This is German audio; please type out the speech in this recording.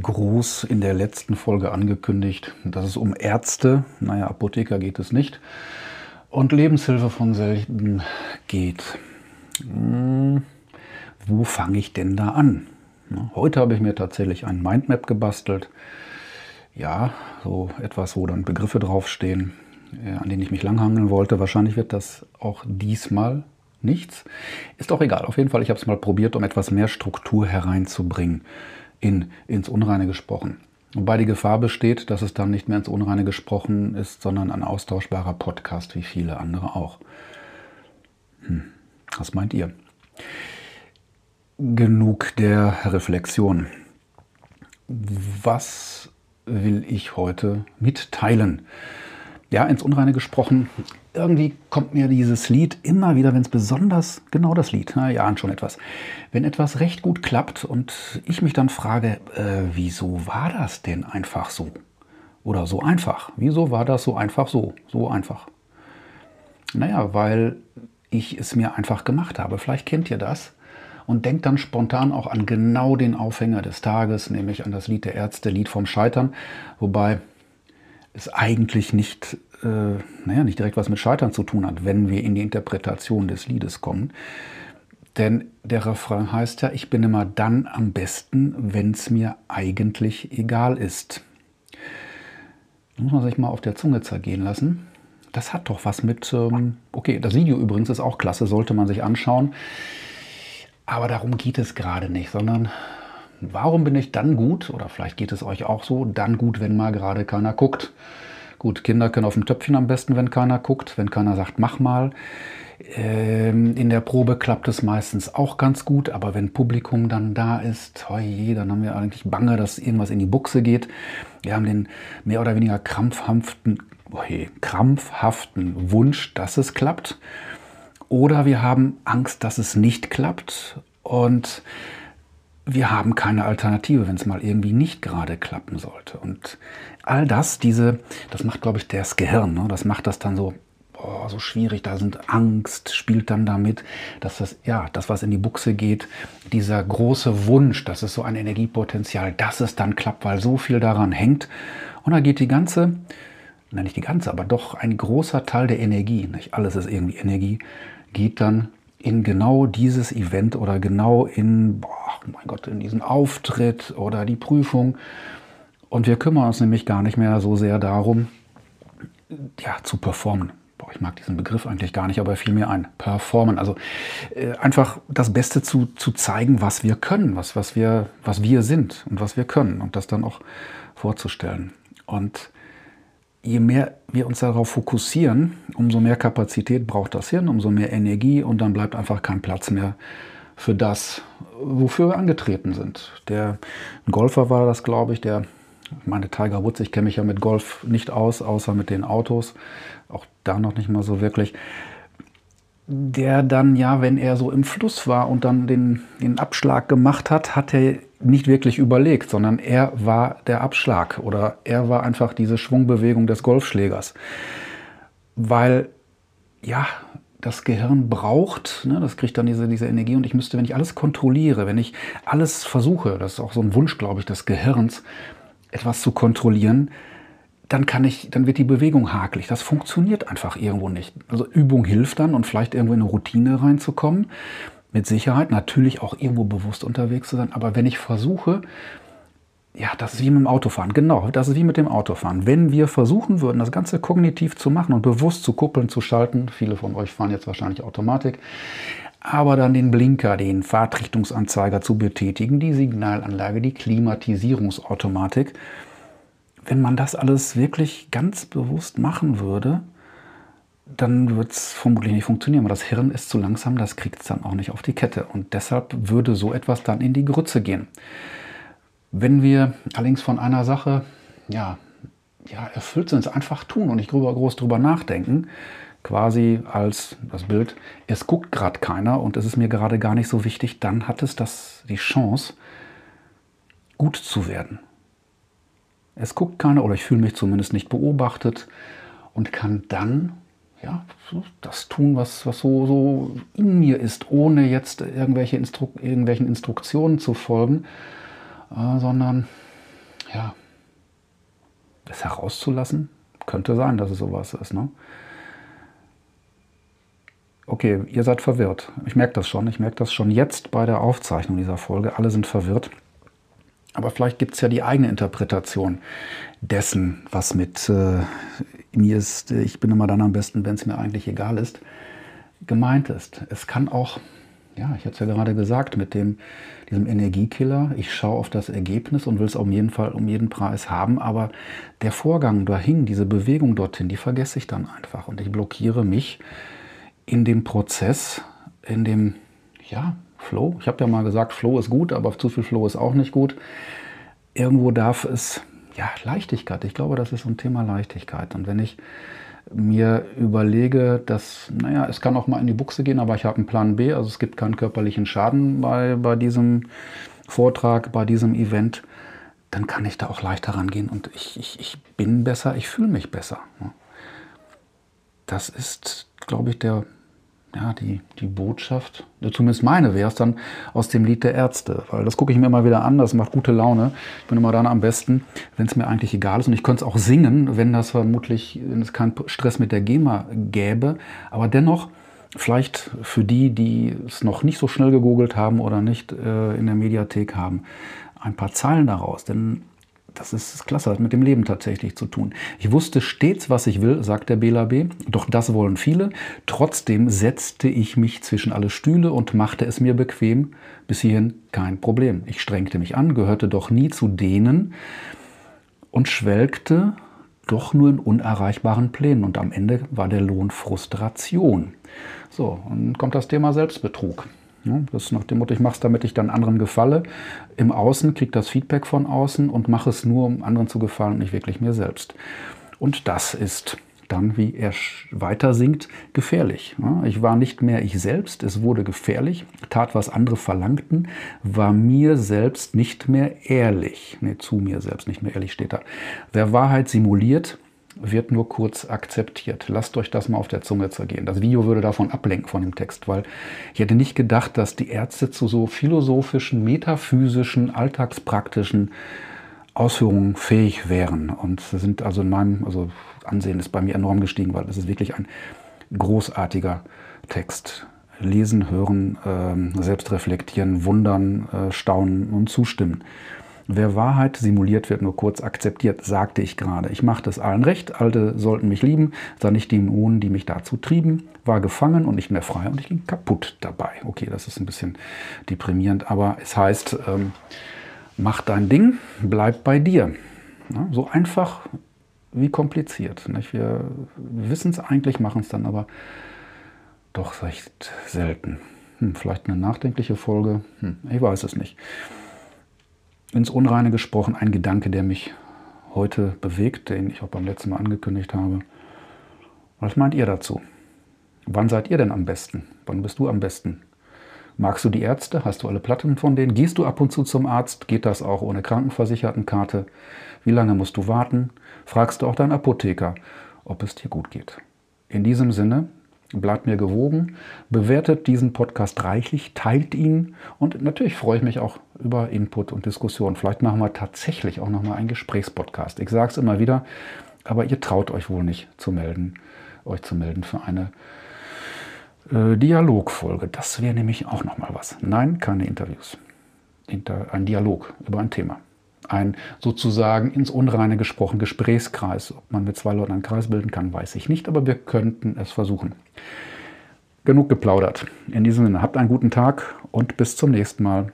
groß in der letzten Folge angekündigt, dass es um Ärzte, naja, Apotheker geht es nicht, und Lebenshilfe von selten geht. Hm, wo fange ich denn da an? Heute habe ich mir tatsächlich ein Mindmap gebastelt. Ja, so etwas, wo dann Begriffe draufstehen, äh, an denen ich mich langhangeln wollte. Wahrscheinlich wird das auch diesmal nichts. Ist doch egal. Auf jeden Fall, ich habe es mal probiert, um etwas mehr Struktur hereinzubringen in, ins Unreine gesprochen. Wobei die Gefahr besteht, dass es dann nicht mehr ins Unreine gesprochen ist, sondern ein austauschbarer Podcast, wie viele andere auch. Hm. Was meint ihr? Genug der Reflexion. Was will ich heute mitteilen? Ja, ins Unreine gesprochen, irgendwie kommt mir dieses Lied immer wieder, wenn es besonders, genau das Lied, na ja, schon etwas, wenn etwas recht gut klappt und ich mich dann frage, äh, wieso war das denn einfach so? Oder so einfach? Wieso war das so einfach so? So einfach. Naja, weil ich es mir einfach gemacht habe. Vielleicht kennt ihr das und denkt dann spontan auch an genau den Aufhänger des Tages, nämlich an das Lied der Ärzte, Lied vom Scheitern. Wobei es eigentlich nicht, äh, naja, nicht direkt was mit Scheitern zu tun hat, wenn wir in die Interpretation des Liedes kommen. Denn der Refrain heißt ja, ich bin immer dann am besten, wenn es mir eigentlich egal ist. Das muss man sich mal auf der Zunge zergehen lassen. Das hat doch was mit, ähm, okay, das Video übrigens ist auch klasse, sollte man sich anschauen. Aber darum geht es gerade nicht, sondern Warum bin ich dann gut, oder vielleicht geht es euch auch so, dann gut, wenn mal gerade keiner guckt? Gut, Kinder können auf dem Töpfchen am besten, wenn keiner guckt, wenn keiner sagt, mach mal. Ähm, in der Probe klappt es meistens auch ganz gut, aber wenn Publikum dann da ist, oje, dann haben wir eigentlich Bange, dass irgendwas in die Buchse geht. Wir haben den mehr oder weniger krampfhaften, oje, krampfhaften Wunsch, dass es klappt. Oder wir haben Angst, dass es nicht klappt. Und wir haben keine Alternative, wenn es mal irgendwie nicht gerade klappen sollte. Und all das, diese, das macht, glaube ich, das Gehirn. Ne? Das macht das dann so, oh, so schwierig. Da sind Angst, spielt dann damit, dass das, ja, das, was in die Buchse geht, dieser große Wunsch, das ist so ein Energiepotenzial, dass es dann klappt, weil so viel daran hängt. Und da geht die ganze, nein, nicht die ganze, aber doch ein großer Teil der Energie, nicht alles ist irgendwie Energie, geht dann in genau dieses Event oder genau in, boah, mein Gott, in diesen Auftritt oder die Prüfung. Und wir kümmern uns nämlich gar nicht mehr so sehr darum, ja, zu performen. Boah, ich mag diesen Begriff eigentlich gar nicht, aber fiel mir ein. Performen. Also äh, einfach das Beste zu, zu zeigen, was wir können, was, was, wir, was wir sind und was wir können und das dann auch vorzustellen. Und je mehr wir uns darauf fokussieren, umso mehr Kapazität braucht das Hirn, umso mehr Energie und dann bleibt einfach kein Platz mehr für das, wofür wir angetreten sind. Der Golfer war das, glaube ich, der meine Tiger Woods, ich kenne mich ja mit Golf nicht aus, außer mit den Autos, auch da noch nicht mal so wirklich. Der dann ja, wenn er so im Fluss war und dann den, den Abschlag gemacht hat, hat er nicht wirklich überlegt, sondern er war der Abschlag oder er war einfach diese Schwungbewegung des Golfschlägers. Weil, ja, das Gehirn braucht, ne, das kriegt dann diese, diese Energie und ich müsste, wenn ich alles kontrolliere, wenn ich alles versuche, das ist auch so ein Wunsch, glaube ich, des Gehirns, etwas zu kontrollieren, dann kann ich, dann wird die Bewegung hakelig. Das funktioniert einfach irgendwo nicht. Also Übung hilft dann und vielleicht irgendwo in eine Routine reinzukommen mit Sicherheit natürlich auch irgendwo bewusst unterwegs zu sein. Aber wenn ich versuche, ja, das ist wie mit dem Autofahren. Genau, das ist wie mit dem Autofahren. Wenn wir versuchen würden, das Ganze kognitiv zu machen und bewusst zu kuppeln, zu schalten, viele von euch fahren jetzt wahrscheinlich Automatik, aber dann den Blinker, den Fahrtrichtungsanzeiger zu betätigen, die Signalanlage, die Klimatisierungsautomatik, wenn man das alles wirklich ganz bewusst machen würde, dann wird es vermutlich nicht funktionieren, weil das Hirn ist zu langsam, das kriegt es dann auch nicht auf die Kette. Und deshalb würde so etwas dann in die Grütze gehen. Wenn wir allerdings von einer Sache ja, ja, erfüllt sind, es einfach tun und nicht groß drüber nachdenken, quasi als das Bild, es guckt gerade keiner und es ist mir gerade gar nicht so wichtig, dann hat es das, die Chance, gut zu werden. Es guckt keiner oder ich fühle mich zumindest nicht beobachtet und kann dann ja, das tun, was, was so, so in mir ist, ohne jetzt irgendwelche Instru irgendwelchen Instruktionen zu folgen, äh, sondern ja, das herauszulassen. Könnte sein, dass es sowas ist. Ne? Okay, ihr seid verwirrt. Ich merke das schon. Ich merke das schon jetzt bei der Aufzeichnung dieser Folge. Alle sind verwirrt. Aber vielleicht gibt es ja die eigene Interpretation dessen, was mit äh, mir ist, ich bin immer dann am besten, wenn es mir eigentlich egal ist, gemeint ist. Es kann auch, ja, ich hatte es ja gerade gesagt, mit dem, diesem Energiekiller, ich schaue auf das Ergebnis und will es auf jeden Fall um jeden Preis haben, aber der Vorgang dahin, diese Bewegung dorthin, die vergesse ich dann einfach und ich blockiere mich in dem Prozess, in dem, ja, Flow. Ich habe ja mal gesagt, Flow ist gut, aber zu viel Flow ist auch nicht gut. Irgendwo darf es, ja, Leichtigkeit. Ich glaube, das ist so ein Thema Leichtigkeit. Und wenn ich mir überlege, dass, naja, es kann auch mal in die Buchse gehen, aber ich habe einen Plan B, also es gibt keinen körperlichen Schaden bei, bei diesem Vortrag, bei diesem Event, dann kann ich da auch leichter rangehen und ich, ich, ich bin besser, ich fühle mich besser. Das ist, glaube ich, der ja, die, die Botschaft, zumindest meine wäre es dann aus dem Lied der Ärzte, weil das gucke ich mir immer wieder an, das macht gute Laune. Ich bin immer dann am besten, wenn es mir eigentlich egal ist. Und ich könnte es auch singen, wenn das vermutlich, wenn es keinen Stress mit der GEMA gäbe, aber dennoch vielleicht für die, die es noch nicht so schnell gegoogelt haben oder nicht äh, in der Mediathek haben, ein paar Zeilen daraus, denn das ist klasse, hat mit dem Leben tatsächlich zu tun. Ich wusste stets, was ich will, sagt der Bela B., doch das wollen viele. Trotzdem setzte ich mich zwischen alle Stühle und machte es mir bequem. Bis hierhin kein Problem. Ich strengte mich an, gehörte doch nie zu denen und schwelgte doch nur in unerreichbaren Plänen. Und am Ende war der Lohn Frustration. So, und kommt das Thema Selbstbetrug. Das ist nach dem Motto, ich mache es, damit ich dann anderen gefalle. Im Außen kriege das Feedback von außen und mache es nur, um anderen zu gefallen und nicht wirklich mir selbst. Und das ist dann, wie er weiter singt, gefährlich. Ich war nicht mehr ich selbst, es wurde gefährlich, tat, was andere verlangten, war mir selbst nicht mehr ehrlich. Ne, zu mir selbst nicht mehr ehrlich steht da. Wer Wahrheit simuliert, wird nur kurz akzeptiert. Lasst euch das mal auf der Zunge zergehen. Das Video würde davon ablenken von dem Text, weil ich hätte nicht gedacht, dass die Ärzte zu so philosophischen, metaphysischen, alltagspraktischen Ausführungen fähig wären. Und sie sind also in meinem, also Ansehen ist bei mir enorm gestiegen, weil es ist wirklich ein großartiger Text. Lesen, hören, äh, selbst reflektieren, wundern, äh, staunen und zustimmen. Wer Wahrheit simuliert, wird nur kurz akzeptiert, sagte ich gerade. Ich machte es allen recht, Alte sollten mich lieben, sah nicht die Dämonen, die mich dazu trieben, war gefangen und nicht mehr frei und ich ging kaputt dabei. Okay, das ist ein bisschen deprimierend, aber es heißt, ähm, mach dein Ding, bleib bei dir. Ja, so einfach wie kompliziert. Nicht? Wir wissen es eigentlich, machen es dann aber doch recht selten. Hm, vielleicht eine nachdenkliche Folge, hm, ich weiß es nicht ins Unreine gesprochen, ein Gedanke, der mich heute bewegt, den ich auch beim letzten Mal angekündigt habe. Was meint ihr dazu? Wann seid ihr denn am besten? Wann bist du am besten? Magst du die Ärzte? Hast du alle Platten von denen? Gehst du ab und zu zum Arzt? Geht das auch ohne Krankenversichertenkarte? Wie lange musst du warten? Fragst du auch deinen Apotheker, ob es dir gut geht? In diesem Sinne, Bleibt mir gewogen, bewertet diesen Podcast reichlich, teilt ihn und natürlich freue ich mich auch über Input und Diskussion. Vielleicht machen wir tatsächlich auch nochmal einen Gesprächspodcast. Ich sage es immer wieder, aber ihr traut euch wohl nicht zu melden, euch zu melden für eine äh, Dialogfolge. Das wäre nämlich auch nochmal was. Nein, keine Interviews. Inter, ein Dialog über ein Thema ein sozusagen ins Unreine gesprochen Gesprächskreis. Ob man mit zwei Leuten einen Kreis bilden kann, weiß ich nicht, aber wir könnten es versuchen. Genug geplaudert. In diesem Sinne, habt einen guten Tag und bis zum nächsten Mal.